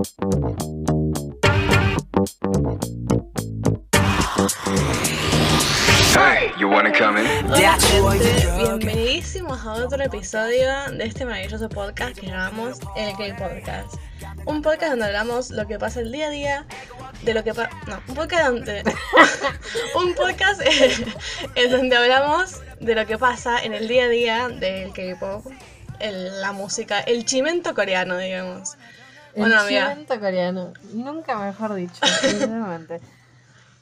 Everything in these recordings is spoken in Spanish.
Hey, you wanna come in? Hola, gente, bienvenidísimos a otro episodio de este maravilloso podcast que llamamos El Gay Podcast. Un podcast donde hablamos lo que pasa el día a día, de lo que pasa. No, un podcast donde. un podcast en donde hablamos de lo que pasa en el día a día del K-pop, la música, el chimento coreano, digamos. El chimento coreano. Nunca mejor dicho, sinceramente.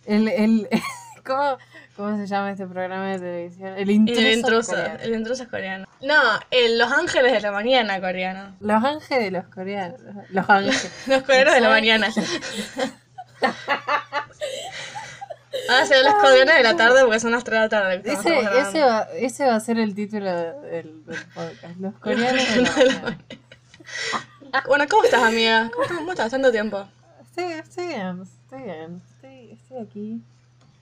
El, el, ¿cómo, ¿Cómo se llama este programa de televisión? El intruso, el intruso, coreano. el intruso coreano. No, el Los Ángeles de la Mañana coreano. Los ángeles de los coreanos. Los ángeles. Los coreanos de la mañana. Ahora serán los coreanos de la tarde porque son las 3 de la tarde. Ese, ese, va, ese va a ser el título del, del podcast. Los coreanos de la coreanos de mañana. Bueno, ¿cómo estás, amiga? ¿Cómo, estás? ¿Cómo estás? Tanto tiempo. Estoy, estoy bien, estoy bien. Estoy, estoy aquí.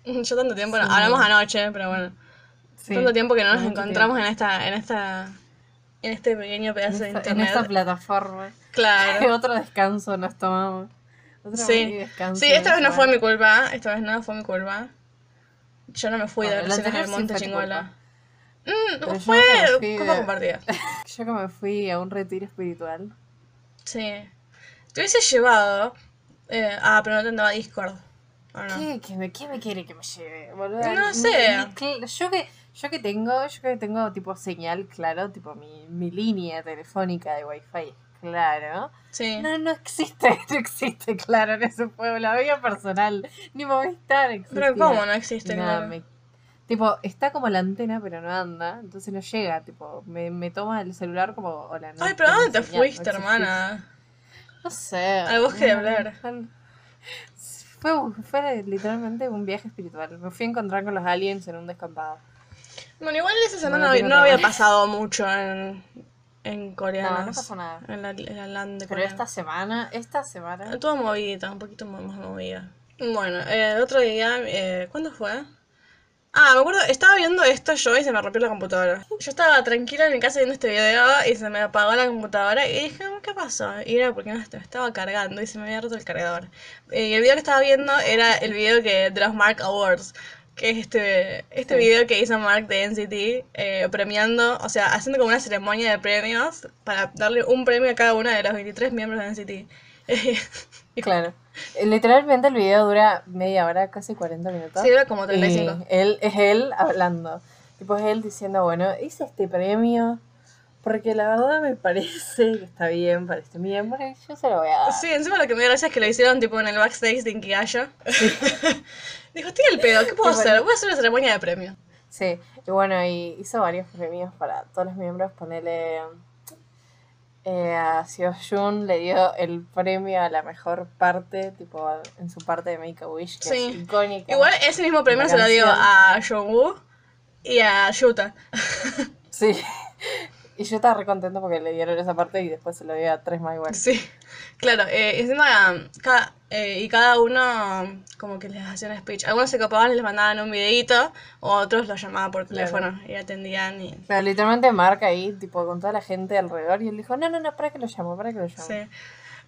Yo tanto tiempo, no. Sí. hablamos anoche, pero bueno. Sí, tanto tiempo que no nos encontramos en esta, en esta, en este pequeño pedazo de. En esta, en internet. esta plataforma. Claro. Otro descanso nos tomamos. Otro Sí. descanso Sí, esta de vez no fue mi culpa. Esta vez no fue mi culpa. Yo no me fui de Bueno, la vacaciones al sí monte chingola. Mm, fue de- compartida. Yo que me fui a un retiro espiritual. Sí. Te hubiese llevado. Eh, ah, pero no te andaba Discord. ¿O no? ¿Qué, qué me, ¿Qué me quiere que me lleve, boludo? No sé. yo que yo que tengo, yo que tengo tipo señal, claro, tipo mi, mi línea telefónica de wifi, claro. Sí. No, no existe, no existe, claro, en ese pueblo, la vida personal, ni Movistar existe. Pero ¿cómo no existe? Claro? me- Tipo, está como la antena, pero no anda, entonces no llega, tipo, me, me toma el celular como, hola, no Ay, pero ¿dónde te fuiste, existís". hermana? No sé. Al bosque de al- Fue, fue literalmente un viaje espiritual. Me fui a encontrar con los aliens en un descampado. Bueno, igual esa semana no, había pasado mucho en, en coreano. No, no pasó nada. En la, en la land de Pero esta semana, esta semana. Estuvo movida, un poquito más más movida. Bueno, eh, el otro día, eh, ¿cuándo fue? Ah, me acuerdo, estaba viendo esto yo y se me rompió la computadora. Yo estaba tranquila en mi casa viendo este video y se me apagó la computadora y dije, "Mm, ¿qué pasó? Y era porque no estaba cargando y se me había roto el cargador. Eh, Y el video que estaba viendo era el video que, de los Mark Awards, que es este, este Sí. video que hizo Mark de NCT eh, premiando, o sea, haciendo como una ceremonia de premios para darle un premio a cada uno de los 23 miembros de NCT. Y Claro. Literalmente el video dura media hora, casi 40 minutos. Sí, dura como Y 35. él, es él hablando. Tipo, es él diciendo, bueno, hice este premio porque la verdad me parece que está bien para este miembro y yo se lo voy a dar. Sí, encima lo que me dio gracia es que lo hicieron tipo en el backstage de Inkigayo. Dijo, estoy al pedo, ¿qué puedo hacer? bueno. Voy a hacer una ceremonia de premio. Sí, y bueno, y hizo varios premios para todos los miembros. Ponele eh, a Seo Jun le dio el premio a la mejor parte, tipo en su parte de Make a Wish, que Sí. es icónica. Igual ese mismo premio se lo dio a Jungwoo y a Yuta. Sí. Y yo estaba re contento porque le dieron esa parte y después se lo dio a tres más igual. Sí, claro. Eh, encima, cada, eh, y cada uno como que les hacía un speech. Algunos se copaban y les mandaban un videito, o otros los llamaban por Claro. teléfono y atendían. Y... Pero literalmente marca ahí, tipo, con toda la gente alrededor y él dijo, no, no, no, para que lo llamo, para que lo llamo. Sí.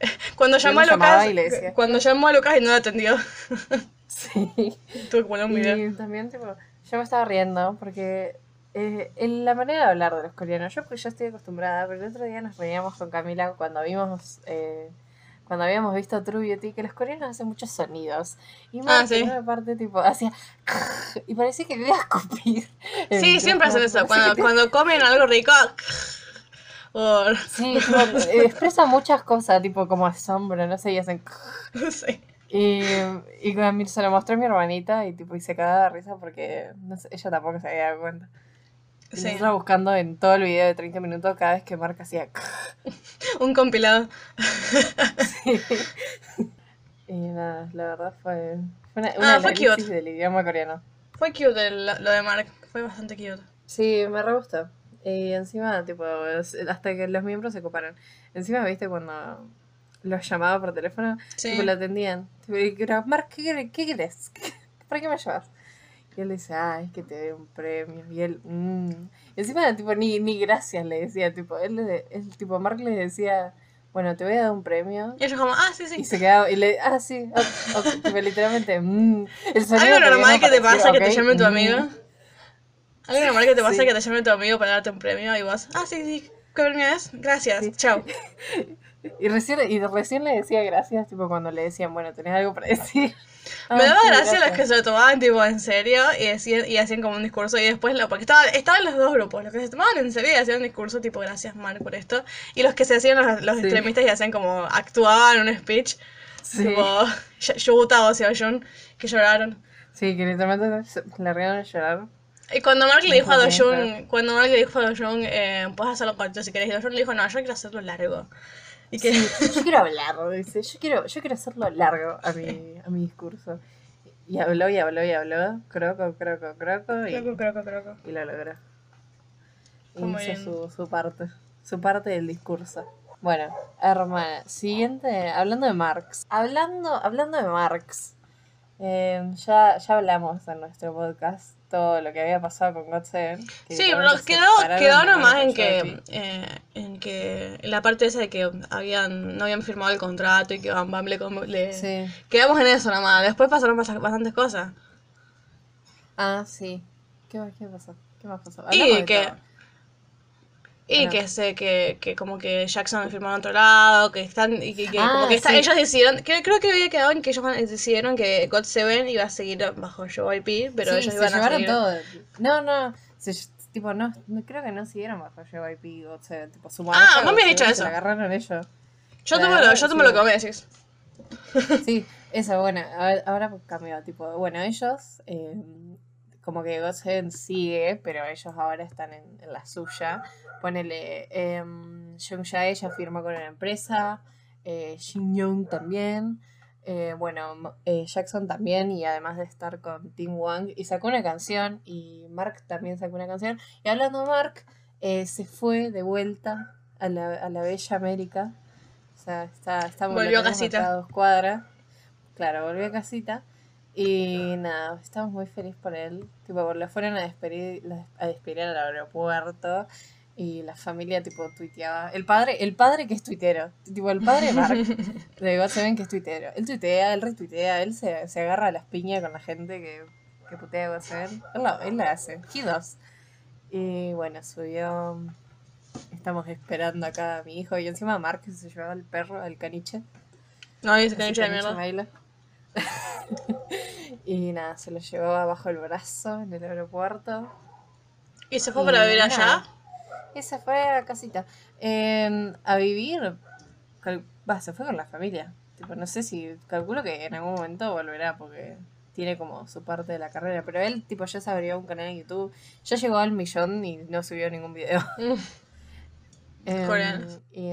Cuando llamó a Lucas, cuando llamó a Lucas y no lo atendió, Sí. tuve que poner un video. Y también, tipo, yo me estaba riendo porque eh, en la manera de hablar de los coreanos, yo porque yo estoy acostumbrada, pero el otro día nos reíamos con Camila cuando vimos, eh, cuando habíamos visto True Beauty, que los coreanos hacen muchos sonidos. Y más Ah, sí. una parte, tipo, hacía... Y parecía que iba a escupir. Sí, siempre hacen eso. Cuando, cuando comen algo rico. o- Sí, tipo, eh, expresan muchas cosas, tipo como asombro, no sé, y hacen... sé. Y, y se lo mostró a mi hermanita y tipo y se cagaba de risa porque no sé, ella tampoco se había dado cuenta. Sí. nosotros buscando en todo el video de 30 minutos cada vez que marca hacía Un compilado. sí. Y nada, la verdad fue, fue una, una Ah, fue cute. del idioma coreano. Fue cute el- lo de Mark. Fue bastante cute. Sí, me re gustó. Y encima, tipo, hasta que los miembros se coparon. Encima, viste, cuando los llamaba por teléfono, Sí. tipo, lo atendían. Tipo, y era, Mark, ¿qué, querés- qué querés? ¿Para qué me llevas? Y él dice, ah, es que te doy un premio. Y él, mmm. Y encima, tipo, ni, ni gracias le decía, tipo, él, le- él, tipo, Mark le decía, bueno, te voy a dar un premio. Y ellos como, ah, sí, Y sí. se quedaba, y le, ah, sí, ok, ok, tipo, literalmente, mm, el sonido Algo normal que te pasa que te llame tu mm. amigo. Algo normal que te pasa Sí. que te llame tu amigo para darte un premio y vos, ah, sí, sí. ¿Qué premio es? Gracias. Sí. Chao. Y recién, y recién le decía gracias, tipo, cuando le decían, bueno, tenés algo para decir. Me daba sí, gracia los gracias. que se lo tomaban tipo en serio y decían, y hacían como un discurso y después lo, porque estaban, estaban los dos grupos, los que se tomaban en serio y hacían un discurso tipo gracias Mark por esto, y los que se hacían los, los Sí. extremistas y hacían como actuaban un speech, Sí. tipo Yuta o Seoyun, que lloraron. Sí, que literalmente se largaron a llorar. Y cuando Mark le dijo a Dojun, "Bien, cuando Mark le dijo a Dojun, eh, puedes hacerlo corto si querés, y Dojun le dijo, no, yo quiero hacerlo largo. Y que Sí, yo quiero hablar, dice, yo quiero, yo quiero hacerlo largo a mi, a mi discurso. Y habló y habló y habló, croco, croco, croco, y, Croco, croco, croco. y lo logró. Y hizo bien. su, su parte, su parte del discurso. Bueno, hermana, siguiente, hablando de Marx. Hablando, hablando de Marx, eh, ya, ya hablamos en nuestro podcast todo lo que había pasado con God Seven. que Sí, pero quedó, quedó nomás en que, eh, en que, en la parte esa de que habían, no habían firmado el contrato y que Bam Bam le, le- Sí. quedamos en eso nomás, después pasaron bast- bastantes cosas. Ah, sí. ¿Qué, qué pasó? ¿Qué más pasó? Y Hablamos de que- todo. Y que sé que, que como que Jackson firmó en otro lado, que están, y que, que Ah, como que está- sí. ellos decidieron, que, creo que había quedado en que ellos decidieron que God Seven iba a seguir bajo JYP, pero sí, ellos se iban a seguir. todo. No, no. Se, tipo, no, no, creo que no siguieron bajo JYP. O sea, tipo, su Ah, vos me has dicho eso. La agarraron ellos. Yo La tomo lo, yo tomo sí. lo que me decís. Sí, eso, bueno, ahora cambió, tipo, bueno, ellos, eh, como que God Seven sigue, pero ellos ahora están en, en la suya. Ponele, eh, Jung Jae ya firmó con una empresa, eh, Shin Young también, eh, bueno, eh, Jackson también, y además de estar con Tim Wang, y sacó una canción, y Mark también sacó una canción. Y hablando de Mark, eh, se fue de vuelta a la, a la bella América. O sea, está, estamos Volvió a casita. a dos cuadras. Claro, volvió a casita. Y nada, estamos muy felices por él. Tipo, lo fueron a despedir, a despedir al aeropuerto. Y la familia, tipo, tuiteaba. El padre, el padre que es tuitero. Tipo, el padre Mark, de God Seven que es tuitero. Él tuitea, él retuitea, él se, se agarra a las piñas con la gente que, que putea a God Seven. Él lo, él lo hace. He does. Y bueno, subió. Estamos esperando acá a mi hijo. Y encima Mark se llevaba al perro, al caniche. No, Ese han hecho de caniche mierda. baila. y nada, se lo llevaba bajo el brazo en el aeropuerto. ¿Y se fue para Y vivir allá? Y se fue a casita. Eh, a vivir. Va, se fue con la familia. Tipo, no sé si. Calculo que en algún momento volverá porque tiene como su parte de la carrera. Pero él, tipo, ya se abrió un canal en YouTube. Ya llegó al millón y no subió ningún video. Em, Coreanos. y,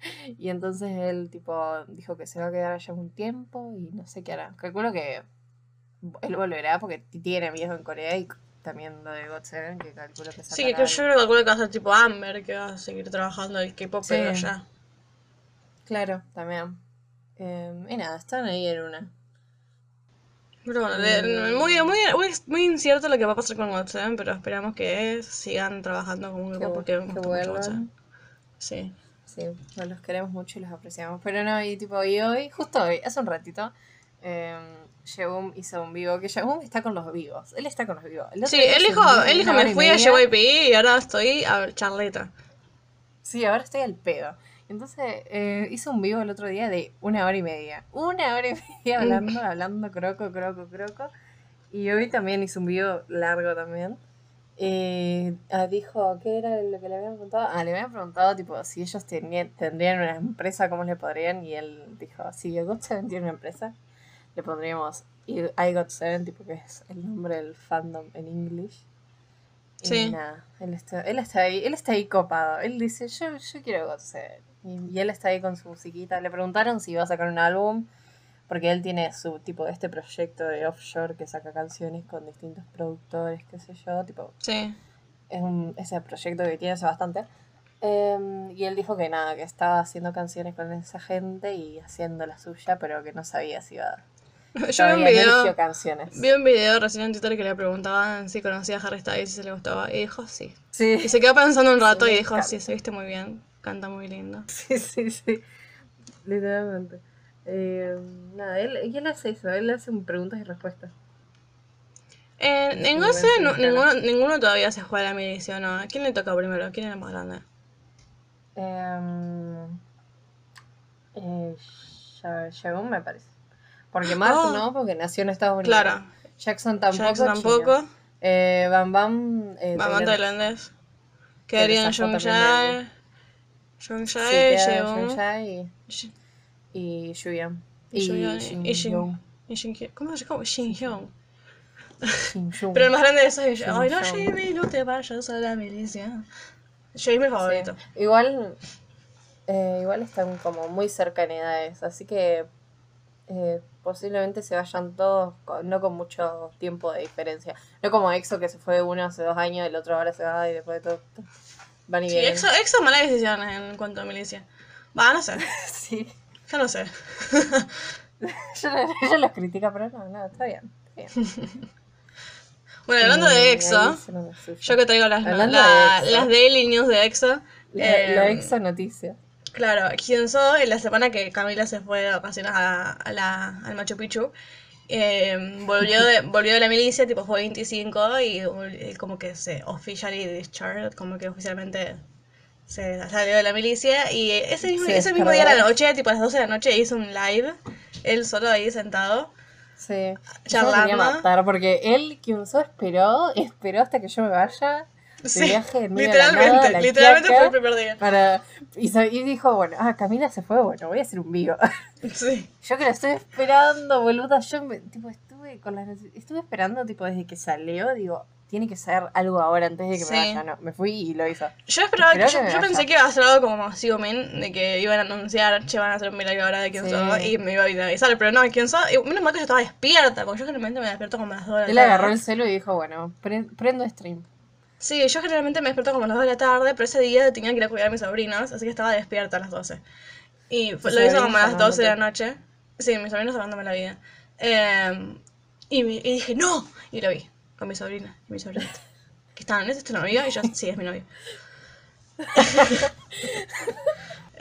y entonces él, tipo, dijo que se va a quedar allá un tiempo y no sé qué hará. Calculo que él volverá porque tiene amigos en Corea y también lo de God Seven, que calculo que Sí, que yo creo que va a ser tipo Amber, que va a seguir trabajando el K-pop, Sí. pero allá. Claro, también. Eh, y nada, están ahí en una. Pero bueno, Mm. muy, muy, muy, muy incierto lo que va a pasar con WhatsApp, pero esperamos que sigan trabajando como Que grupo porque que vuelvan. Sí. Sí, no los queremos mucho y los apreciamos. Pero no, y tipo, y hoy, justo hoy, hace un ratito, eh, hizo un vivo, que Shegum está con los vivos. Él está con los vivos. El Sí, él dijo, él dijo, me fui a. JYP y ahora estoy a charleta. Sí, ahora estoy al pedo. Entonces, eh, hizo un vivo el otro día de una hora y media. Una hora y media Mm. hablando, hablando, croco, croco, croco. Y hoy también hizo un vivo largo también. Eh, ah, dijo, ¿qué era lo que le habían preguntado? Ah, le habían preguntado, tipo, si ellos tenían, tendrían una empresa, ¿cómo le podrían? Y él dijo, si God Seven tiene una empresa, le pondríamos I I Got Seven, tipo, que es el nombre del fandom en English. Y Sí. nada, él está, él está ahí, él está ahí copado. Él dice, yo, yo quiero God Seven. Y, y él está ahí con su musiquita. Le preguntaron si iba a sacar un álbum, porque él tiene su tipo este proyecto de offshore que saca canciones con distintos productores, qué sé yo, tipo, Sí. es un, ese proyecto que tiene hace bastante. Em, y él dijo que nada, que estaba haciendo canciones con esa gente y haciendo la suya, pero que no sabía si iba Yo vi un video, canciones. vi un video recién en Twitter que le preguntaban si conocía a Harry Styles y si se le gustaba. Y dijo sí. Sí. Y se quedó pensando un rato Sí, y dijo sí, se viste muy bien. Canta muy lindo. Sí, sí, sí. Literalmente. Eh, nada, él, y él hace eso, él hace preguntas y respuestas. Eh, en parece no- ninguno, ninguno todavía se juega la milicia, ¿no? ¿A quién le toca primero? ¿Quién es el más grande? Eh, eh, Shagun me parece. Porque Mark Oh. no, porque nació en Estados Unidos. Claro. Jackson tampoco. Jackson tampoco. Eh, Bam Bam. Eh, Mamá tailandés. tailandés. Quedarían queda Jeon. Jeonjae Shi- y, Yuyan. Y Y, y Shin Shin- Young. y Shin- ¿Cómo se llama? Shin Hyun. Shin Young. Pero el más grande de esos es Ay, no. Jimmy, no te vayas a la milicia. Jimmy es mi favorito. Sí. Igual, eh, igual están como muy cerca en edades, así que eh, posiblemente se vayan todos, con- no con mucho tiempo de diferencia. No como EXO que se fue uno hace dos años, el otro ahora se va y después de todo van y Sí, vienen. Exo, Exo mala decisión en cuanto a milicia. Va, no sé. Sí. Ya no sé. Ella, ella los critica, pero no, no, está bien. Está bien. Bueno, hablando Eh, de EXO, yo que traigo las, la- de las daily news de EXO. La, eh, la EXO noticia. Claro, Hyunso en la semana que Camila se fue de vacaciones a, a la, al Machu Picchu, eh, volvió, de, volvió de la milicia, tipo fue 25 y, vol- y como que se officially discharged, como que oficialmente se salió de la milicia y ese mismo, Se ese mismo día a la noche, tipo a las 12 de la noche, hizo un live, él solo ahí sentado. Sí. Yo me Charlando. quería matar porque él, Kyunso, esperó, esperó hasta que yo me vaya de Sí, viaje en medio de literalmente, nada, literalmente fue el primer día. Para, y, y dijo, bueno, ah, Camila se fue, bueno, voy a hacer un vivo. Sí. Yo que la estoy esperando, boluda, yo me- tipo, estuve con las estuve esperando tipo desde que salió, digo, tiene que ser algo ahora antes de que Sí. me vaya, no, me fui y lo hizo. Yo esperaba que, yo, que yo vaya. pensé que iba a ser algo como Xiumin, de que iban a anunciar, che, van a hacer un milagro ahora de Kyunso, Sí. y me iba a avisar, pero no, Kyunso, y menos mal que yo estaba despierta, porque yo generalmente me despierto como a las 2 de la Él tarde. agarró el celu y dijo, bueno, pre- prendo stream. Sí, yo generalmente me despierto como a las 2 de la tarde, pero ese día tenía que ir a cuidar a mis sobrinos, así que estaba despierta a las 12. Y fue- lo hizo como a las 12 de la noche. Sí, mis sobrinos salvándome la vida. Eh, y, y dije, ¡no! Y lo vi, con mi sobrina y mi sobrinito. Que estaban, ¿es tu novio? Y yo, sí, es mi novio.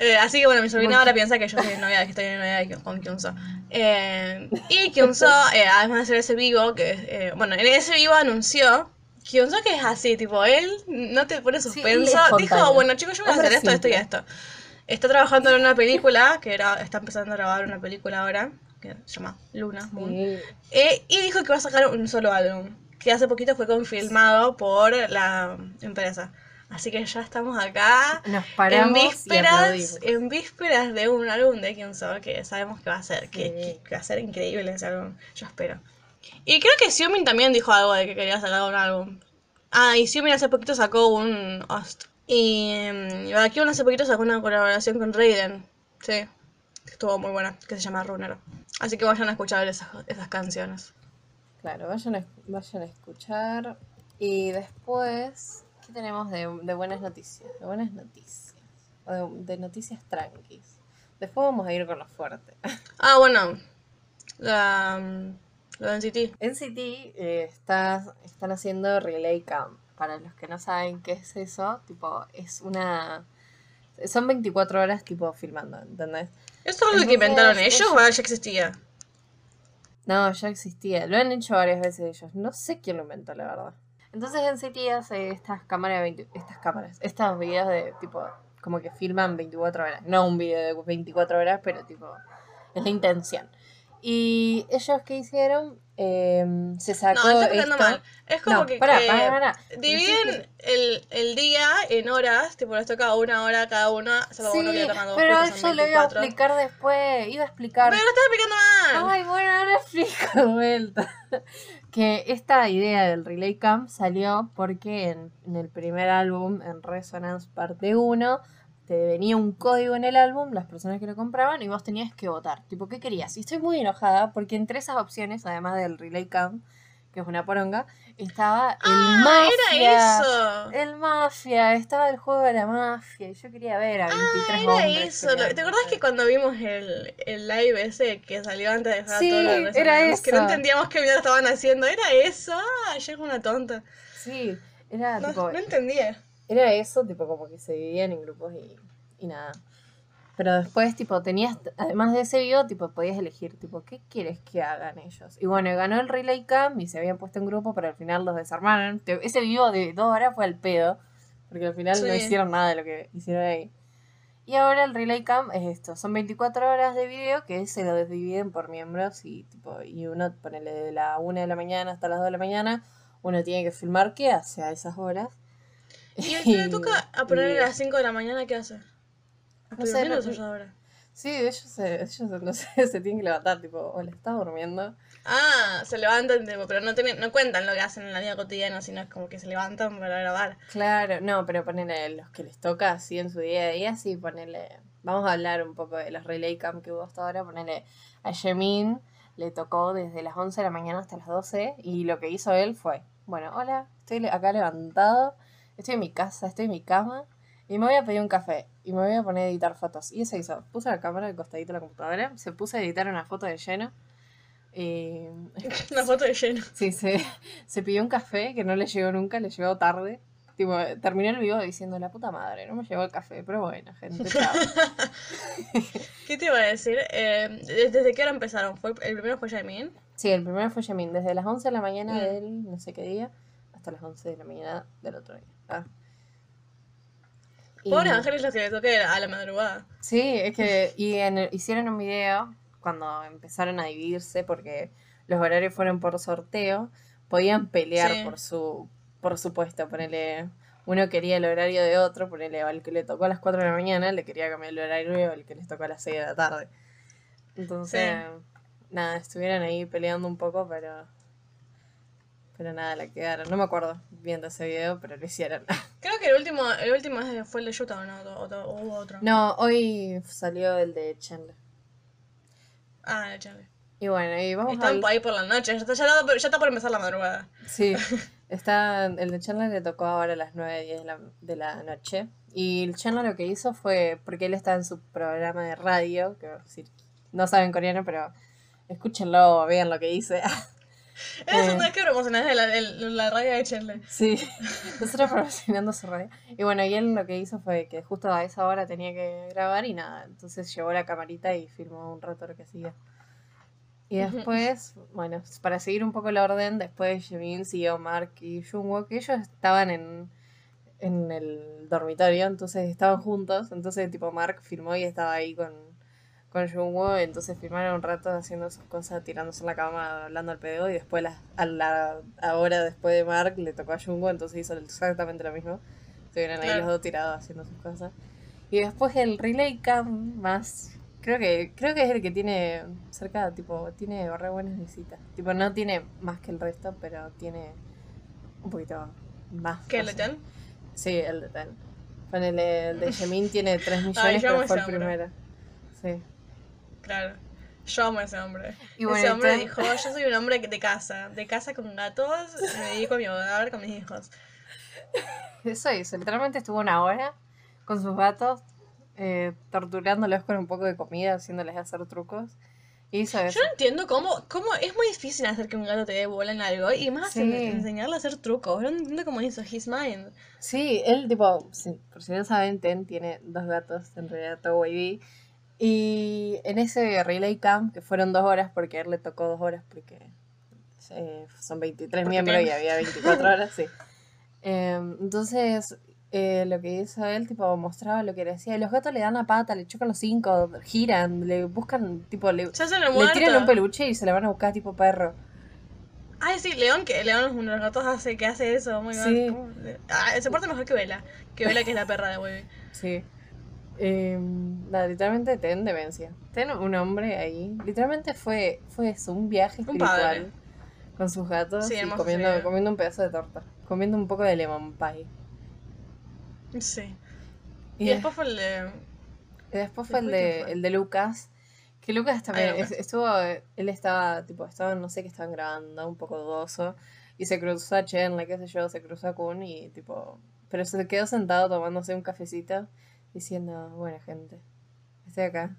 Eh, así que bueno, mi sobrina ahora piensa que yo soy novia, que estoy de novia de- con Kyunso. Eh, y Kyunso, eh, además de hacer ese vivo, que eh, bueno, en ese vivo anunció Kyunso que es así, tipo, él no te pone suspenso. Dijo, bueno chicos, yo voy a hacer esto, esto y esto. Está trabajando en una película, que era, está empezando a grabar una película ahora, que se llama Luna, Moon. Sí. Y dijo que va a sacar un solo álbum, que hace poquito fue confirmado por la empresa. Así que ya estamos acá Nos en paramos y vísperas, aplaudimos. en vísperas de un álbum de Kyunso que sabemos que va a ser, que, Sí. que- que va a ser increíble ese álbum, yo espero. Y creo que Xiumin también dijo algo de que quería sacar un álbum. Ah, y Xiumin hace poquito sacó un Host. Y mm, Baekhyun hace poquito sacó una colaboración con Raiden. Sí, que estuvo muy buena, que se llama Runner. Así que vayan a escuchar esas, esas canciones. Claro, vayan a, vayan a escuchar. Y después, ¿qué tenemos de, de buenas noticias? De buenas noticias. O de, de noticias tranquis. Después vamos a ir con lo fuerte. Ah, bueno, la, lo de NCT. NCT eh, está, están haciendo Relay Camp. Para los que no saben qué es eso, tipo, es una... Son 24 horas tipo filmando, ¿entendés? ¿Esto es lo que inventaron ellos ellos- o ya existía? No, ya existía. Lo han hecho varias veces ellos. No sé quién lo inventó, la verdad. Entonces NCT hace estas cámaras de 20 estas cámaras, estos videos de tipo, como que filman 24 horas. No un video de 24 horas, pero tipo, es la intención. Y ellos que hicieron, Em, se sacó No, está explicando esto. mal. Es como No, que, pará, que pará, pará. dividen el, el día en horas, tipo les toca una hora cada una, solo Sí, uno que dos pero son yo lo iba a 24. explicar después. Iba a explicar. Pero lo estás explicando mal. Ay, bueno, ahora explico de vuelta. que esta idea del Relay Camp salió porque en, en el primer álbum, en Resonance Parte 1, te venía un código en el álbum, las personas que lo compraban, y vos tenías que votar. Tipo, ¿qué querías? Y estoy muy enojada porque entre esas opciones, además del Relay Camp, que es una poronga, estaba el ah, Mafia. era eso. El Mafia, estaba el juego de la Mafia, y yo quería ver a 23 Ah, era eso. ¿Te acordás que cuando vimos el, el live ese que salió antes de dejar Sí, de era Resonance, Que no eso. entendíamos qué mierda estaban haciendo. ¿Era eso? Ah, yo era una tonta. Sí, era No, tipo... no entendía. Era eso, tipo como que se dividían en grupos y, y nada. Pero después, tipo, tenías, además de ese video, tipo, podías elegir, tipo, ¿qué quieres que hagan ellos? Y bueno, ganó el Relay Camp y se habían puesto en grupo, pero al final los desarmaron. Ese video de dos horas fue al pedo, porque al final no hicieron nada de lo que hicieron ahí. Y ahora el Relay Camp es esto, son 24 horas de video que se lo dividen por miembros y tipo, y uno, ponele de la 1 de la mañana hasta las 2 de la mañana, uno tiene que filmar qué hace a esas horas. Y el que le toca a ponerle y- a las 5 de la mañana, ¿qué hace? No ¿Estoy sé, no- yo ahora? Sí, ellos, se, ellos no sé, se tienen que levantar, tipo, o le está durmiendo. Ah, se levantan, tipo, pero no, tienen- no cuentan lo que hacen en la vida cotidiana, sino es como que se levantan para grabar. Claro, no, pero ponele los que les toca así en su día a día, sí, ponele. Vamos a hablar un poco de los relay camp que hubo hasta ahora. Ponele a Yemin, le tocó desde las 11 de la mañana hasta las 12 y lo que hizo él fue: Bueno, hola, estoy acá levantado, estoy en mi casa, estoy en mi cama y me voy a pedir un café y me voy a poner a editar fotos. Y eso hizo: puso la cámara al costadito de la computadora, se puso a editar una foto de lleno y Una foto de lleno. Sí, se, se pidió un café que no le llegó nunca, le llegó tarde. Tipo, terminó el video diciendo, la puta madre, no me llegó el café, pero bueno, gente, chao. ¿Qué te iba a decir? Eh, ¿Desde qué hora empezaron? ¿Fue, ¿El primero fue Jamin? Sí, el primero fue Yamin, desde las 11 de la mañana Mm. del no sé qué día hasta las 11 de la mañana del otro día. Ah. Y- Pobre Ángeles los que le toque a la madrugada. Sí, es que y en hicieron un video cuando empezaron a dividirse porque los horarios fueron por sorteo, podían pelear Sí. por su por su puesto, ponele uno quería el horario de otro, ponele al que le tocó a las 4 de la mañana, le quería cambiar el horario al que les tocó a las 6 de la tarde. Entonces, nada, estuvieron ahí peleando un poco, pero pero nada, la quedaron. No me acuerdo viendo ese video, pero lo hicieron. Creo que el último, el último fue el de Utah, ¿o no? O, o- otro. no, hoy salió el de Chandler. Ah, échale. Y bueno, y vamos a Están ahí por la noche, ya está, ya está- ya está por empezar la madrugada. Sí, está, el de Chandler le tocó ahora a las 9, 10 de la, de la noche. Y el Chandler lo que hizo fue, porque él está en su programa de radio, que no saben coreano, pero escúchenlo, vean lo que dice. Es Eh. una vez que promocionaste la, el- la radio de Chandler. sí, nosotros promocionando su radio. Y bueno, y él lo que hizo fue que justo a esa hora tenía que grabar y nada, entonces llevó la camarita y filmó un rato lo que hacía. Y después, bueno, para seguir un poco el orden, después Jimin siguió Mark y Jungwook, que ellos estaban en, en el dormitorio, entonces estaban juntos, entonces tipo Mark filmó y estaba ahí con, con Jungwook, entonces filmaron un rato haciendo sus cosas, tirándose en la cama, hablando al pedo, y después la, a la a hora después de Mark le tocó a Jungwook, entonces hizo exactamente lo mismo. Estuvieron ahí los dos tirados haciendo sus cosas. Y después el relay cam más creo que creo que es el que tiene cerca tipo tiene re buenas visitas. Tipo no tiene más que el resto, pero tiene un poquito más. ¿Qué, el de. Ten? Sí, el de Ten. Ponele, el de Yemin tiene 3 millones, Ay, pero fue el primero. Sí. Claro. Yo amo a ese hombre. Y bueno, ese hombre dijo, yo soy un hombre de casa, de casa con gatos, y me dedico a mi hogar con mis hijos. Eso hizo, literalmente estuvo una hora con sus gatos, eh, torturándolos con un poco de comida, haciéndoles hacer trucos. Y hizo eso. Yo no entiendo cómo, cómo es muy difícil hacer que un gato te dé bola en algo y más Sí. en- enseñarle a hacer trucos. Yo no entiendo cómo hizo His Mind. Sí, él, tipo, si- por si no saben, Ten tiene dos gatos, en realidad todo Wavy. Y en ese relay camp, que fueron dos horas, porque a él le tocó dos horas, porque eh, son 23 Porque miembros y había 24 horas, sí. Em, entonces, eh, lo que hizo él, tipo, mostraba lo que le hacía. Y los gatos le dan la pata, le chocan los cinco, giran, le buscan, tipo, le, tiran un peluche y se le van a buscar, tipo, perro. Ay, sí, León, que León es uno de los gatos hace, que hace eso. Muy Sí. mal. Ah, se porta mejor que Vela. Que Vela que es la perra de Webby. Sí. Nada, literalmente ten demencia. Ten un hombre ahí. Literalmente fue, fue eso, un viaje Un espiritual padre. con sus gatos Sí, y comiendo, comiendo un pedazo de torta. Comiendo un poco de lemon pie. Sí. Y, Y, des- después fue el de... y después fue el después, ¿quién de, fue? el de Lucas. Que Lucas también Lucas. es- estuvo, él estaba, tipo, estaba, no sé qué estaban grabando, un poco dudoso. Y se cruzó a Chenle, qué sé yo, se cruzó a Kun y tipo. Pero se quedó sentado tomándose un cafecito, diciendo, bueno gente, estoy acá.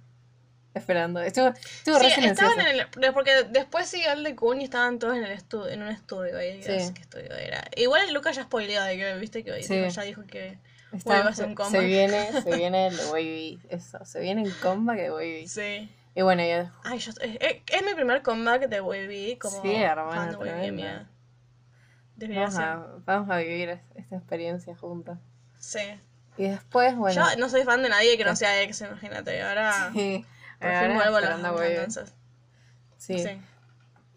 Esperando. Estuvo, estuvo re Sí, silencioso. estaban en el... Porque después siguió el de Kun y estaban todos en el estudio, en un estudio ahí. Sí. qué estudio era. Igual Lucas ya spoileó de que, viste, que Sí. tipo, ya dijo que... Está- a se viene, se viene el Wavy. Eso, se viene el comeback de Wavy. Sí. Y bueno, ya Ay, yo, es, es- mi primer comeback de Wavy como Sí, mía. vamos a, vamos a vivir es- esta experiencia juntas. Sí. Y después, bueno. Yo no soy fan de nadie que no sea ex, imagínate. Ahora sí, por ahora fin vuelvo a las esperando a Wavy. entonces. Sí. Sí.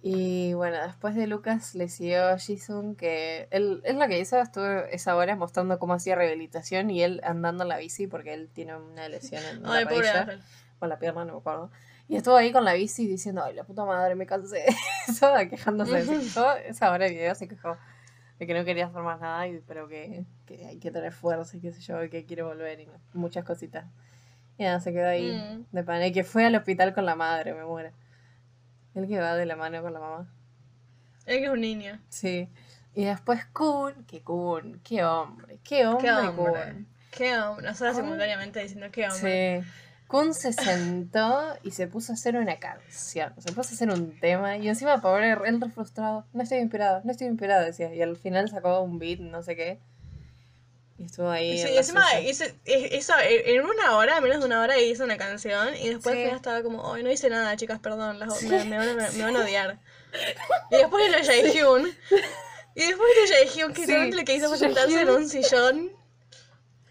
Y bueno, después de Lucas le siguió Jisung, que él, él lo que hizo estuvo esa hora mostrando cómo hacía rehabilitación y él andando en la bici porque él tiene una lesión en la Ay, pobre rodilla, o la pierna, no me acuerdo. Y estuvo ahí con la bici diciendo, ay, la puta madre, me cansé. Eso, quejándose. Se quejó, esa hora de video se quejó de que no quería hacer más nada, y, pero que, que hay que tener fuerza y qué sé yo, que quiere volver y muchas cositas. Y nada, se quedó ahí Mm. de pana. Y que fue al hospital con la madre, me muero. El que va de la mano con la mamá. Es que es un niño. Sí. Y después Kun, que Kun, qué hombre, qué hombre, Qué hombre. Kun. Qué hombre. Nosotros simultáneamente diciendo qué hombre. Sí. Kun se sentó y se puso a hacer una canción, se puso a hacer un tema y encima pobre, él re frustrado, no estoy inspirado, no estoy inspirado, decía, y al final sacó un beat, no sé qué, y estuvo ahí. Sí, en encima suya. hice, e- hizo, en una hora, menos de una hora, hizo una canción y después Sí. al final estaba como, hoy no hice nada, chicas, perdón, las- me, me van a, me van a odiar. Y después vino Jaehyun. Y después vino Jaehyun, que Sí, lo que hizo fue sentarse en un sillón,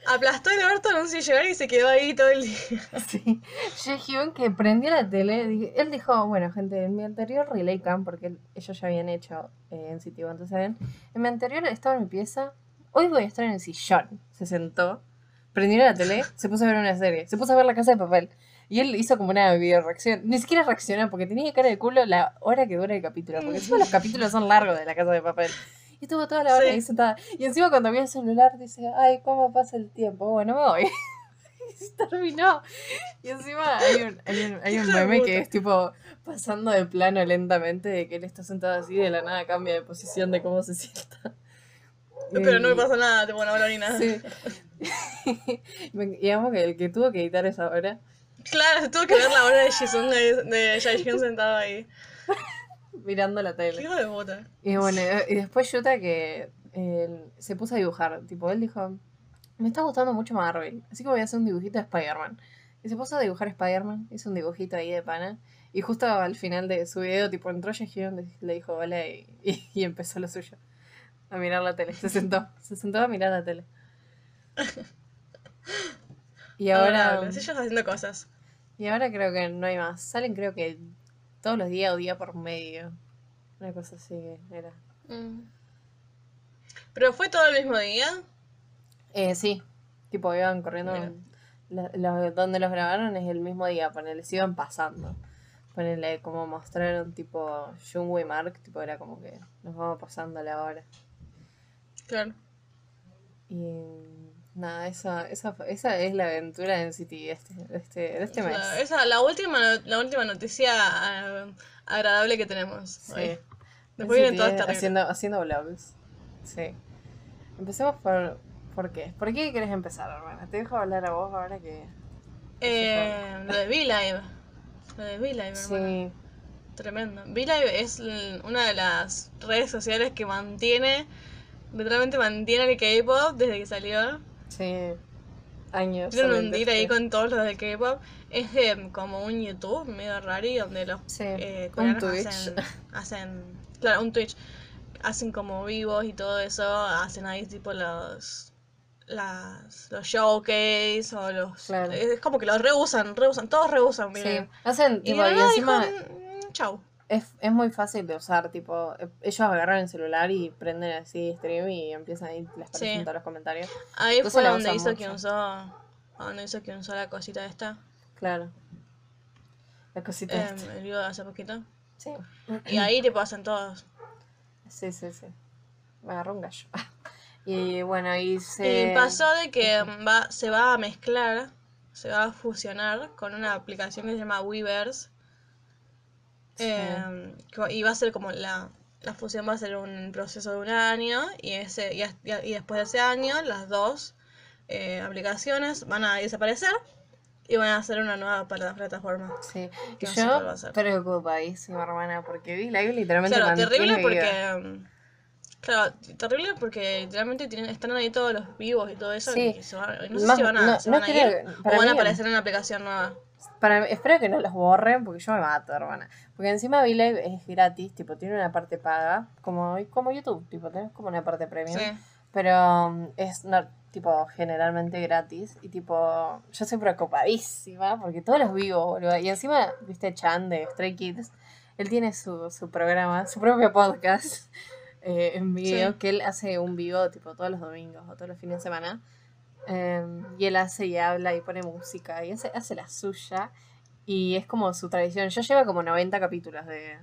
aplastó el orto en un sillón y se quedó ahí todo el día. Sí. Jaehyun que prendió la tele, él dijo, bueno gente, en mi anterior Relay Cam, porque ellos ya habían hecho eh, en City One, ¿saben? En mi anterior estaba en mi pieza, hoy voy a estar en el sillón. Se sentó, prendió la tele, se puso a ver una serie, se puso a ver La Casa de Papel. Y él hizo como una video reacción, ni siquiera reaccionó porque tenía cara de culo la hora que dura el capítulo, porque encima los capítulos son largos de La Casa de Papel. Y estuvo toda la hora Sí. ahí sentada. Y encima cuando vio el celular dice, ay, ¿cómo pasa el tiempo? Bueno, me voy. y se terminó. Y encima hay un, hay un, hay un meme que es tipo pasando de plano lentamente, de que él está sentado así de la nada cambia de posición de cómo se sienta. Pero no me pasó nada, tipo, no ni nada. Sí. Y amo que el que tuvo que editar esa hora, Claro, tuve que ver la hora de Jisung de, de Jaehyun sentado ahí. mirando la Qué tele. hijo de puta. Y bueno, y después Yuta que eh, se puso a dibujar. Tipo, él dijo, me está gustando mucho Marvel, así que voy a hacer un dibujito de Spider-Man. Y se puso a dibujar Spider-Man, hizo un dibujito ahí de pana. Y justo al final de su video, tipo, entró Jaehyun, le- dijo hola y, y, y empezó lo suyo. A mirar la tele. Se sentó, se sentó a mirar la tele. Y ahora, Adorable. Ellos haciendo cosas. y ahora creo que no hay más. Salen creo que todos los días o día por medio. Una cosa así que era. Mm. Pero fue todo el mismo día. Eh, sí, tipo iban corriendo. La- la- donde los grabaron es el mismo día, ponele, se iban pasando. Ponele, como mostraron tipo Jungwoo y Mark, tipo era como que nos vamos pasando la hora. Claro. Y nada, esa, esa, esa es la aventura en City de este, de este, de este mes. La, esa, la última, la última noticia ah, agradable que tenemos. Sí. hoy. Después vienen City todas es terribles. haciendo, haciendo vlogs. Sí. Empecemos por. ¿Por qué? ¿Por qué querés empezar, hermana? Te dejo hablar a vos ahora que. Eh, lo de V-Live. Lo de V-Live, hermano. Sí. Tremendo. V-Live es una de las redes sociales que mantiene, literalmente mantiene el K-pop desde que salió. Sí. Años. Solamente deal ahí con todos los del K-pop. Es eh, como un YouTube medio raro y donde los Sí, eh, un coreanos Twitch. hacen, hacen. Claro, un Twitch. Hacen como vivos y todo eso. Hacen ahí tipo los. Las, los showcase o los. Claro. Es como que los reusan, reusan. Todos reusan, Sí. miren. Hacen, Y, tipo, de y nada encima dijo, "Mm, chau. Es, es muy fácil de usar, tipo, eh, ellos agarran el celular y prenden así stream y empiezan ahí, les aparecen Sí. todos los comentarios. Ahí Entonces fue donde hizo mucho. que usó. Donde hizo que usó la cosita esta. Claro. La cosita eh, esta. el video de hace poquito. Sí. Y ahí tipo hacen todos. Sí, sí, sí. Me agarró un gallo. Y bueno, y se... Y pasó de que va, se va a mezclar, se va a fusionar con una aplicación que se llama Weverse. Eh, y va a ser como la, la fusión va a ser un proceso de un año y, ese, y, y a- y después de ese año las dos eh, aplicaciones van a desaparecer y van a hacer una nueva plata- plataforma. Sí. que Y no sé yo ser. preocupadísima, hermana, porque vi live literalmente Claro, terrible porque mm, Claro, terrible porque literalmente tienen, están ahí todos los vivos y todo eso. Sí. que se van- no sé Más- si van a, no- se no van a ir o para van a aparecer en la aplicación nueva. Para, espero que no los borren porque yo me mato, hermana. Porque encima V-Live es gratis, tipo, tiene una parte paga, como, como YouTube, tipo, tenés como una parte premium. Sí. Pero um, es no, tipo generalmente gratis. Y tipo, yo soy preocupadísima porque todos los vivos, boludo. Y encima, viste, Chan de Stray Kids, él tiene su, su programa, su propio podcast eh, en video, Sí. que él hace un vivo tipo todos los domingos o todos los fines de semana. Em, y él hace y habla y pone música y hace, hace la suya. Y es como su tradición. Yo llevo como 90 capítulos de,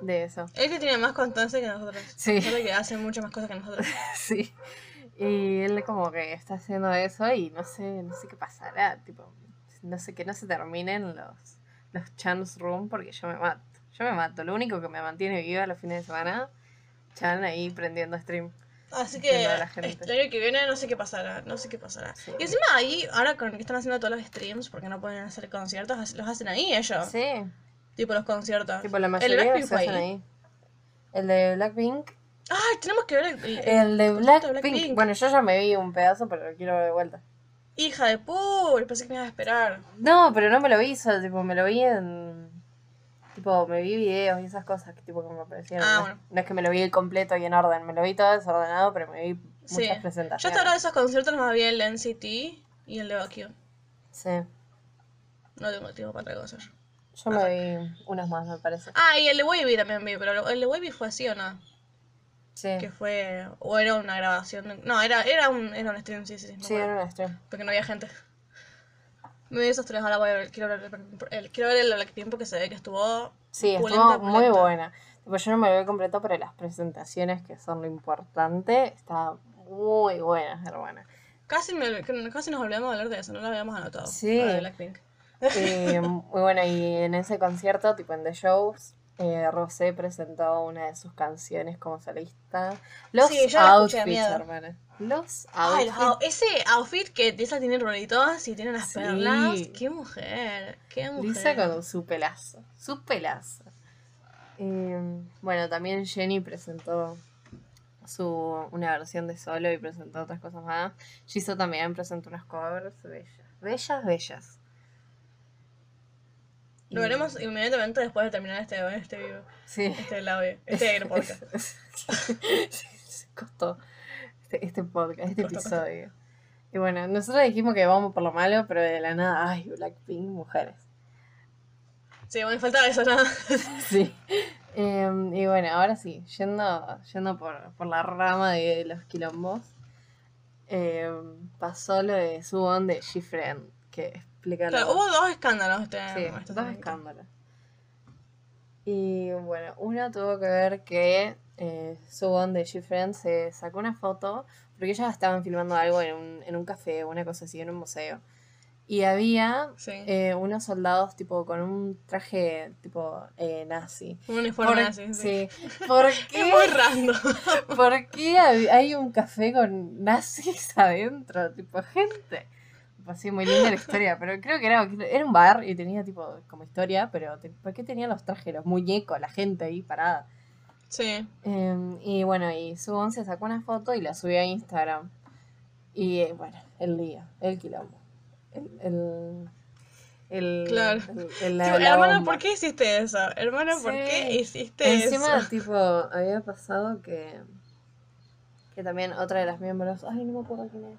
de eso. Él que tiene más constancia que nosotros. Sí. Solo que hace muchas más cosas que nosotros. Sí. Y él como que está haciendo eso y no sé, no sé qué pasará, tipo, no sé que no se terminen los, los chance room porque yo me mato. Yo me mato. Lo único que me mantiene viva los fines de semana, Chan ahí prendiendo stream. Así que este año que viene no sé qué pasará, no sé qué pasará. Sí. Y encima ahí, ahora con que están haciendo todos los streams, porque no pueden hacer conciertos, los hacen ahí ellos. Sí. Tipo los conciertos. Tipo, la El mayoría Blackpink se fue hacen ahí. El de Blackpink. Ay, tenemos que ver el, el- El de Blackpink. Bueno, yo ya me vi un pedazo, pero lo quiero ver de vuelta. Hija de pu, pensé que me ibas a esperar. No, pero no me lo vi, solo, tipo, me lo vi en... Tipo, me vi videos y esas cosas que tipo que me aparecieron. Ah, no, bueno. no es que me lo vi completo y en orden, me lo vi todo desordenado, pero me vi muchas Sí. presentaciones. Yo hasta ahora de esos conciertos más vi el NCT y el de Baekhyun. Sí, No tengo tiempo para otra cosa. yo. yo me vi unas más, me parece. Ah, y el de Wavy también vi, pero el de Wavy fue así o no? Sí, Que fue. O era una grabación. No, era, era, un, era un stream, sí, sí, sí. era un stream. Porque no había gente. Me vi esos tres, ahora voy a ver, quiero ver el, el- quiero ver el Blackpink porque se ve que estuvo. Sí, pulenta, estuvo muy pulenta. buena. Tipo, yo no me lo vi completo, pero las presentaciones, que son lo importante, estaban muy buenas, hermana. Casi, me, casi nos olvidamos de hablar de eso, no lo habíamos anotado. Sí. Blackpink. Eh, muy bueno, y en ese concierto, tipo en The Shows, eh, Rosé presentó una de sus canciones como solista. Los Sí, yo outfits, miedo. hermana. Los Ay, los outfits. out- ese outfit que Lisa tiene rueditos y tiene las Sí. perlas. Qué mujer, qué mujer. Lisa con su pelazo. Su pelazo. Eh, bueno, también Jenny presentó su una versión de solo y presentó otras cosas más. Jisoo también presentó unas covers bellas. Bellas, bellas. Lo veremos inmediatamente después de terminar este, este video, Sí. este live, este podcast. Se costó este, este podcast, este Costó, costó. episodio. Y bueno, nosotros dijimos que vamos por lo malo, pero de la nada, ay, Blackpink, mujeres. Sí, me faltaba eso, nada. Sí. Em, y bueno, ahora sí, yendo, yendo por, por la rama de los quilombos, em, pasó lo de Subon de G-Friend, que Claro, hubo dos escándalos este Sí, este dos escándalos. Y bueno, uno tuvo que ver que eh, Subon de G-Friend se sacó una foto porque ellas estaban filmando algo en un, en un café o una cosa así, en un museo. Y había Sí. eh, unos soldados tipo con un traje tipo eh, nazi. un uniforme Por- así. Sí. sí. ¿Por Es qué, muy random. ¿Por qué hay un café con nazis adentro? Tipo, gente. Tipo, así, muy linda la historia. Pero creo que era, era un bar y tenía tipo como historia, pero te- ¿por qué tenía los trajes, los muñecos, la gente ahí parada? Sí. Em, y bueno, y Subon se sacó una foto y la subió a Instagram. Y eh, bueno, el día, el quilombo. El. el el, Claro. el- Tipo, hermano. ¿por qué hiciste eso? Hermano, ¿por Sí. qué hiciste Encima, eso? tipo, había pasado que. Que también otra de las miembros. Ay, no me acuerdo quién es.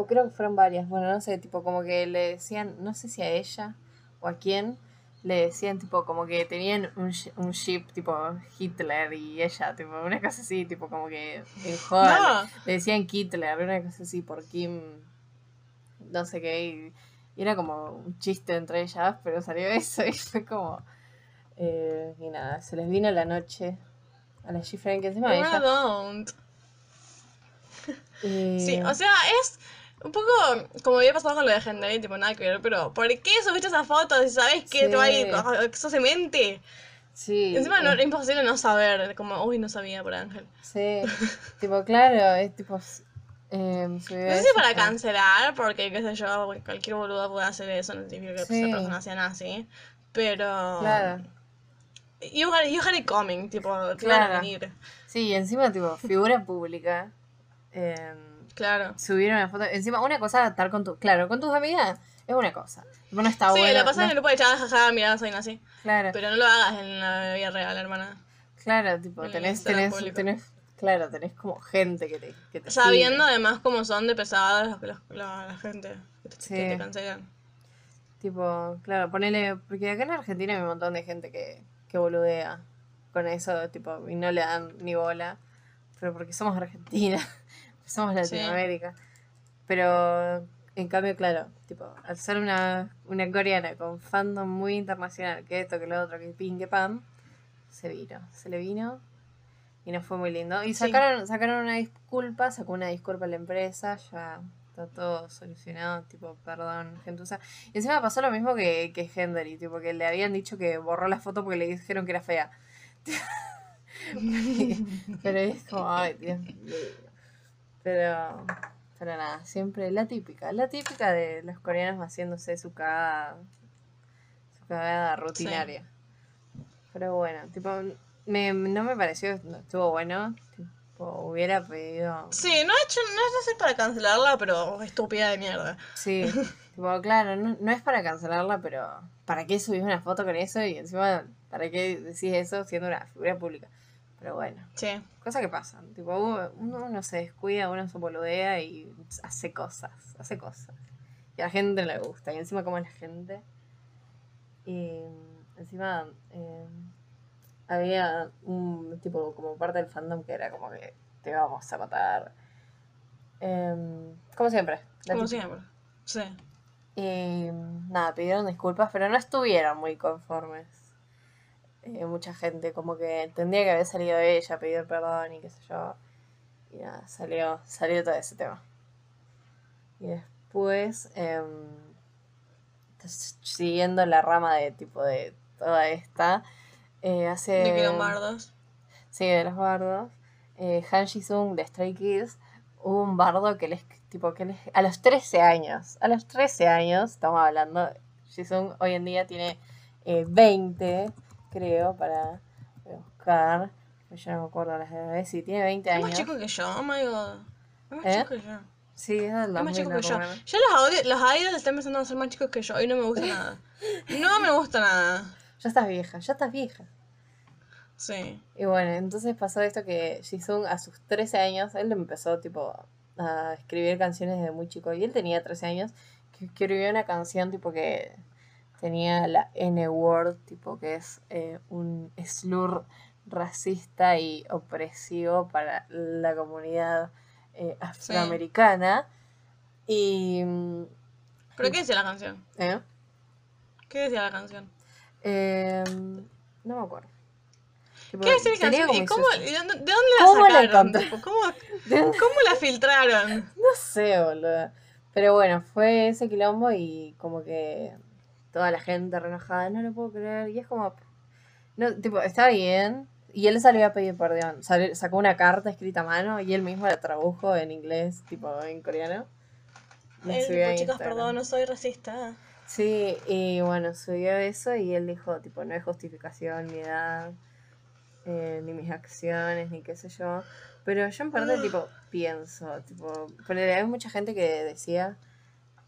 O creo que fueron varias. Bueno, no sé, tipo, como que le decían. No sé si a ella o a quién. Le decían, tipo, como que tenían un, un ship, tipo, Hitler y ella, tipo, una cosa así, tipo, como que en joda. No. Le decían Hitler, una cosa así, por Kim. No sé qué. Y, era como un chiste entre ellas, pero salió eso y fue como. eh, y nada, se les vino la noche a la Gifren que encima Hermano, ella. don't. eh, Sí, o sea, es un poco como había pasado con lo de Gendry, tipo nada que ver, pero ¿por qué subiste esa foto si sabes que Sí. te va a ir, ah, que sos demente? sí, Encima no, eh, era imposible no saber, como, uy, no sabía por Ángel. Sí, tipo, claro, es tipo. subió No sé si eso, para cancelar, porque qué sé yo, cualquier boludo puede hacer eso, no significa que Sí. esa persona sea nazi, pero... Claro. You had, you had it coming, tipo, Claro. a venir. Sí, y encima, tipo, figura pública. eh, Claro. subir una foto. Encima, una cosa, estar con tu. Claro, con tus amigas es una cosa. Tipo, no está sí, bueno. la pasas en no- el grupo de chavas, jaja, mirá, soy así. Claro, Pero no lo hagas en la vida real, hermana. claro, tipo, en tenés, tenés, público. tenés, claro, tenés como gente que te, que te Sabiendo sigue. además cómo son de pesadas los- los- la, la gente que te, Sí. que te cancelan. Tipo, claro, ponele, porque acá en Argentina hay un montón de gente que, que boludea con eso, tipo, y no le dan ni bola, pero porque somos Argentina, somos Latinoamérica. Pero, en cambio, claro, tipo, al ser una, una coreana con fandom muy internacional, que esto, que lo otro, que pin, que pam, se vino, se le vino y no fue muy lindo. Y Sí. sacaron, sacaron una disculpa, sacó una disculpa a la empresa, ya está todo solucionado, tipo, perdón, gentuza. Y encima pasó lo mismo que, que Hendery, tipo, que le habían dicho que borró la foto porque le dijeron que era fea. Pero es como, ay, Dios mío. Pero, pero nada, siempre la típica, la típica de los coreanos haciéndose su cagada, su cagada rutinaria. Pero bueno, tipo, me, no me pareció, no, estuvo bueno, tipo, hubiera pedido... Sí, no he hecho, no es para cancelarla, pero estúpida de mierda. Sí, tipo, claro, no, no es para cancelarla, pero ¿para qué subís una foto con eso? Y encima, ¿para qué decís eso siendo una figura pública? Pero bueno, Sí. cosas que pasan. Tipo, uno, uno se descuida, uno se boludea y hace cosas, hace cosas. Y a la gente le gusta. Y encima como a la gente. Y encima eh, había un tipo como parte del fandom que era como que te vamos a matar. Em, como siempre. Como siempre. Sí. Y nada, pidieron disculpas, pero no estuvieron muy conformes. Eh, mucha gente como que entendía que había salido ella a pedir perdón y qué sé yo. Y nada, salió, salió todo ese tema. Y después, em, siguiendo la rama de tipo de toda esta, eh, hace... De eran bardos. Sí, de los bardos. Eh, Han Ji-sung de Stray Kids. Hubo un bardo que les. Tipo, que les. A los 13 años. A los 13 años, estamos hablando. Ji-sung hoy en día tiene eh, 20, creo, para buscar. Yo no me acuerdo las edades. Sí, tiene 20 Es años. más chico que yo, oh my god. Es más ¿Eh? chico que yo. Sí, es Es más 2000, chico que yo. recuerdo. Ya los, audio- los idols están empezando a ser más chicos que yo y no me gusta nada. No me gusta nada. Ya estás vieja, ya estás vieja. Sí. Y bueno, entonces pasó esto que Jisung a sus 13 años, él empezó tipo a escribir canciones desde muy chico y él tenía 13 años, que escribió una canción tipo que tenía la N-word, tipo que es eh, un slur racista y opresivo para la comunidad eh, afroamericana. Y... mm, ¿Pero qué decía la canción? ¿eh? ¿Qué decía la canción? Eh, no me acuerdo. Tipo, ¿Qué decía la canción? ¿Y cómo, ¿De dónde la ¿Cómo la sacaron? Tipo, ¿Cómo. ¿Cómo la filtraron? No sé, boludo. Pero bueno, fue ese quilombo y como que toda la gente re enojada, no lo puedo creer. Y es como, no, tipo, está bien. Y él salió a pedir perdón. Salió- sacó una carta escrita a mano y él mismo la tradujo en inglés, tipo en coreano. Él, tipo, chicos, perdón, no soy racista. Sí, y bueno, subió eso y él dijo, tipo, no es justificación mi edad, eh, ni mis acciones, ni qué sé yo. Pero yo en parte, Ah. tipo, pienso, tipo, ponele, hay mucha gente que decía,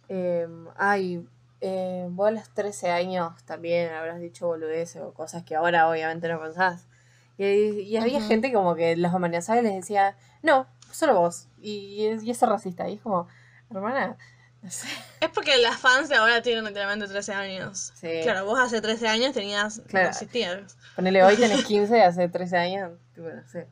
em, ay, eh, vos a los 13 años también habrás dicho boludeces o cosas que ahora obviamente no pensás. Y, y había Ujú. gente como que los amenazaba y les decía, no, solo vos. Y, y es racista. Y es como, hermana, no sé. Es porque las fans de ahora tienen literalmente 13 años. Sí. Claro, vos hace 13 años tenías. Claro. No existías. Ponele, hoy tenés 15, hace 13 años, tipo, no sé.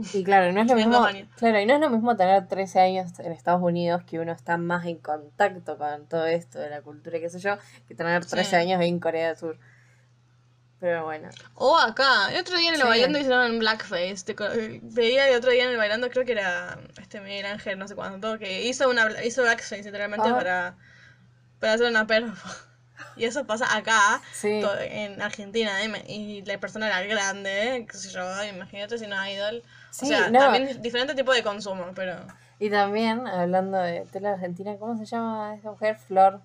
Y claro, no es lo mismo, claro, y no es lo mismo tener 13 años en Estados Unidos que uno está más en contacto con todo esto de la cultura y qué sé yo, que tener 13 Sí. años en Corea del Sur. Pero bueno, O acá. El otro día en el Sí. bailando hicieron blackface. Te Veía el otro día en el bailando, creo que era este Miguel Ángel, no sé cuánto, que hizo una hizo blackface literalmente Ah. para, para hacer una perfo. Y eso pasa acá, sí, en Argentina, ¿eh? Y la persona era grande, ¿eh? qué sé yo, imagínate si no es idol. Sí, o sea, no. también dif- diferente tipo de consumo, pero... y también, hablando de tela argentina, ¿cómo se llama esta mujer? Flor,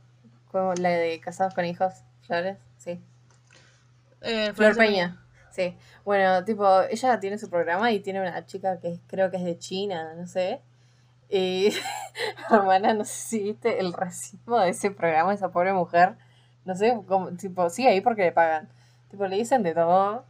como la de Casados con Hijos, Flores, sí. Eh, Flor Peña. Sí. Bueno, tipo, ella tiene su programa y tiene una chica que creo que es de China, no sé. Y, hermana, no sé si viste el racismo de ese programa, esa pobre mujer. No sé, cómo, tipo, sigue ahí porque le pagan. Tipo, le dicen de todo.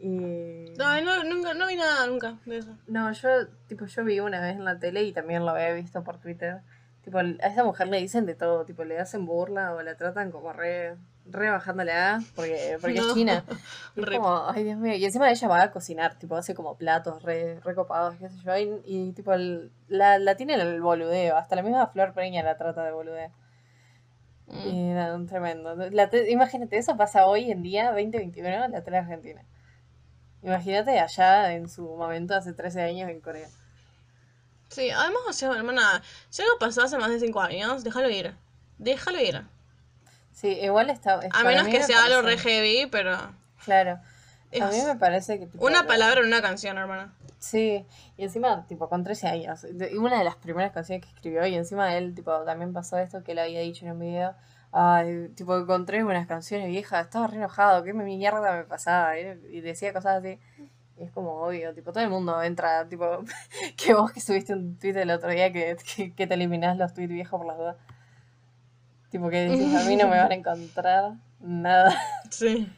Y... Ay, no, nunca, no vi nada nunca de eso. No, yo, tipo, yo vi una vez en la tele y también lo había visto por Twitter. Tipo, a esa mujer le dicen de todo, tipo, le hacen burla o la tratan como re, re bajándola porque, porque No. es china. Y es como, ay Dios mío. Y encima ella va a cocinar, tipo, hace como platos re, re copados, qué sé yo. Y, y, tipo, el- la, la tiene el boludeo. Hasta la misma Flor Preña la trata de boludeo. Mm. Y nada, un tremendo. La te- imagínate, eso pasa hoy en día, 2021, en la tele argentina. Imagínate allá en su momento, hace 13 años en Corea. Sí, además, o sea, hermana, si algo pasó hace más de 5 años, déjalo ir. Déjalo ir. Sí, igual está. es- A menos que me sea algo re parece- heavy, pero. Claro. es A mí me parece que. una la- palabra en una canción, hermana. Sí, y encima, tipo, con 13 años. Y una de las primeras canciones que escribió, y encima él, tipo, también pasó esto que él había dicho en un video. Ay, tipo, encontré unas canciones viejas, estaba re enojado, qué mierda me pasaba. Y y decía cosas así. Y es como obvio, tipo, todo el mundo entra, tipo, que vos que subiste un tweet el otro día que, que, que te eliminás los tweets viejos por las dudas. Tipo, que decís, a mí no me van a encontrar nada. Sí.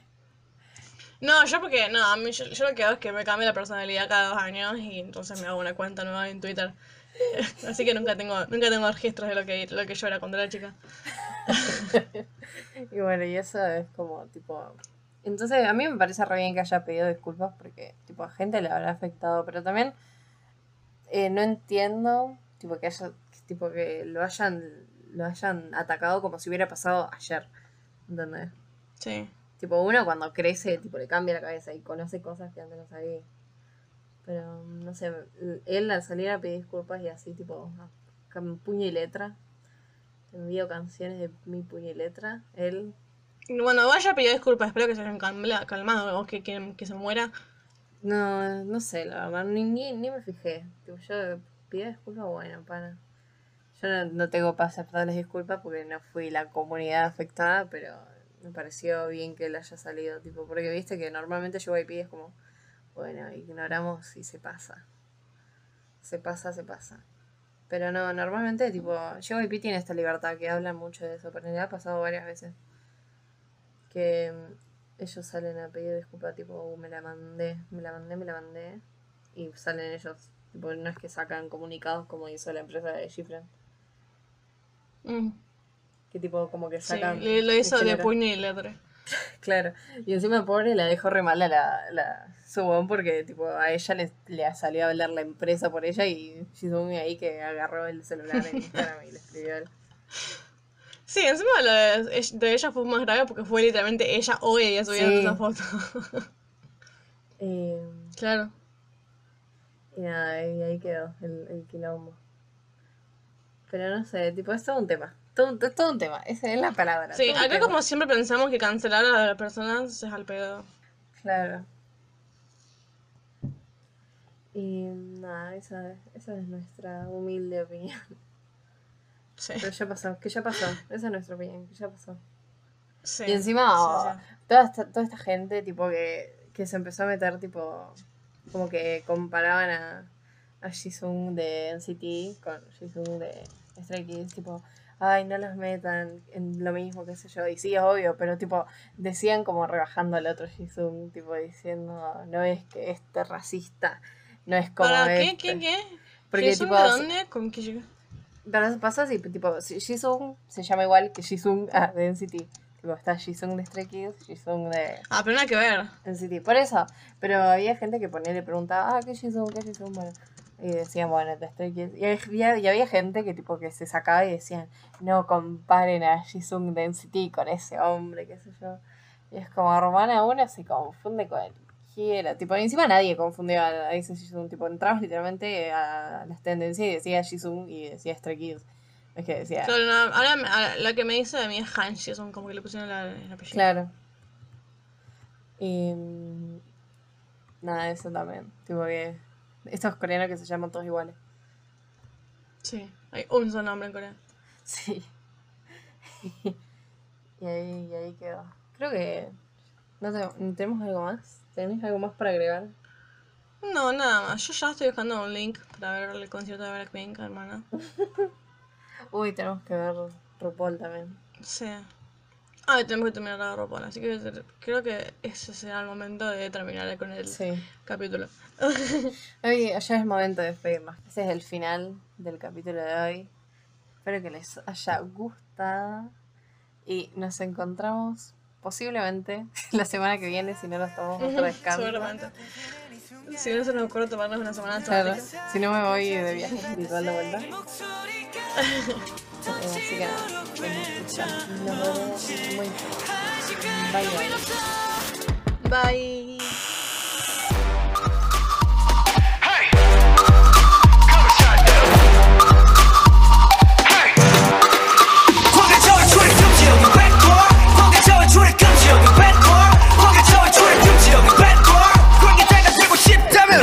No, yo porque, no, a mí yo, yo lo que hago es que me cambio la personalidad cada dos años y entonces me hago una cuenta nueva en Twitter. Así que nunca tengo, nunca tengo registros de lo que, lo que yo era cuando era chica. Y bueno, y eso es como, tipo... Entonces, a mí me parece re bien que haya pedido disculpas porque, tipo, a gente le habrá afectado, pero también eh, no entiendo, tipo, que haya, tipo, que lo hayan, lo hayan atacado como si hubiera pasado ayer, ¿entendés? Sí. Tipo, uno cuando crece, tipo, le cambia la cabeza y conoce cosas que antes no sabía. Pero, no sé, él al salir a pedir disculpas y así, tipo, con puño y letra, envío canciones de mi puño y letra, él Bueno, vaya pidió disculpas, espero que se hayan calma- calmado o que, que, que se muera. No, no sé, la verdad, ni, ni, ni me fijé. Tipo, yo pido disculpas, bueno, pana. Yo no, no tengo para aceptarles disculpas porque no fui la comunidad afectada, pero me pareció bien que él haya salido, tipo, porque viste que normalmente yo es como, bueno, ignoramos y se pasa. Se pasa, se pasa. Pero no, normalmente, tipo, JYP tiene esta libertad que habla mucho de eso, pero me ha pasado varias veces. Que mm, ellos salen a pedir disculpas, tipo, "Uh, me la mandé, me la mandé, me la mandé. Y salen ellos, tipo, no es que sacan comunicados como hizo la empresa de Gifran. Mm, Que tipo, como que sacan. lo hizo de puño y letra. Claro. Y encima, pobre, la dejó re mal a la, la Subon porque, tipo, a ella le, le salió a hablar la empresa por ella y Jisung ahí que agarró el celular en Instagram y le escribió él. Sí, encima lo de, de ella fue más grave porque fue literalmente ella hoy día subiendo Sí. esa foto. Eh, claro. y nada, y ahí quedó el, el quilombo. Pero no sé, tipo, es todo un tema. Todo, todo un tema, esa es la palabra. Sí, acá como siempre pensamos que cancelar a las personas es al pedo. Claro. Y nada, esa, esa es nuestra humilde opinión. Sí. Pero ya pasó, que ya pasó. Esa es nuestra opinión, que ya pasó. sí. Y encima, oh, sí. Toda, esta, toda esta gente, tipo, que, que se empezó a meter, tipo, como que comparaban a, a Jisung de NCT con Jisung de Stray Kids, tipo, ay, no los metan en lo mismo, qué sé yo. Y sí, es obvio, pero, tipo, decían como rebajando al otro Jisung, tipo, diciendo, no es que este racista, no es como ¿Para qué? este". ¿Qué? ¿Qué? Porque, ¿Jisung tipo, de dónde? ¿Con qué llega? pero eso pasa así, tipo, Jisung se llama igual que Jisung ah, de NCT. Tipo, está Jisung de Stray Kids, Jisung de Ah, pero nada que ver. NCT. Por eso, pero había gente que ponía y le preguntaba, ah, ¿qué Jisung? ¿Qué Jisung? Bueno, y decían, bueno, Stray Kids. Y había, y había gente que tipo que se sacaba y decían, no comparen a Jisung de NCT con ese hombre, qué sé yo. Y es como, hermana, uno se confunde con cualquiera. Tipo, encima nadie confundió a, a ese Jisung. Tipo, entrabas literalmente a las tendencias y decía Jisung y decía Stray Kids. Es que decía, Claro, no, ahora me- ahora la que me dice de mí es Han Jisung, como que le pusieron la, el apellido. Claro. Y. mm, Nada, eso también. Tipo que. Estos coreanos que se llaman todos iguales. Sí, hay un solo nombre en Corea. Sí. y, ahí, y ahí quedó. Creo que ¿No te- tenemos algo más? ¿Tenés algo más para agregar? No, nada más. Yo ya estoy buscando un link para ver el concierto de Blackpink, hermana. Uy, tenemos que ver RuPaul también. Sí. Ah, tenemos que terminar la ropa, así que creo que ese será el momento de terminar con el Sí. capítulo. Hoy ya es momento de despedirnos. Ese es el final del capítulo de hoy. Espero que les haya gustado. Y nos encontramos posiblemente la semana que viene si no nos tomamos otro descanso. Seguramente. Si no se nos ocurre tomarnos una semana Claro, si no me voy de viaje espiritual de vuelta. Así que nada, vemos. Bye bye. Bye.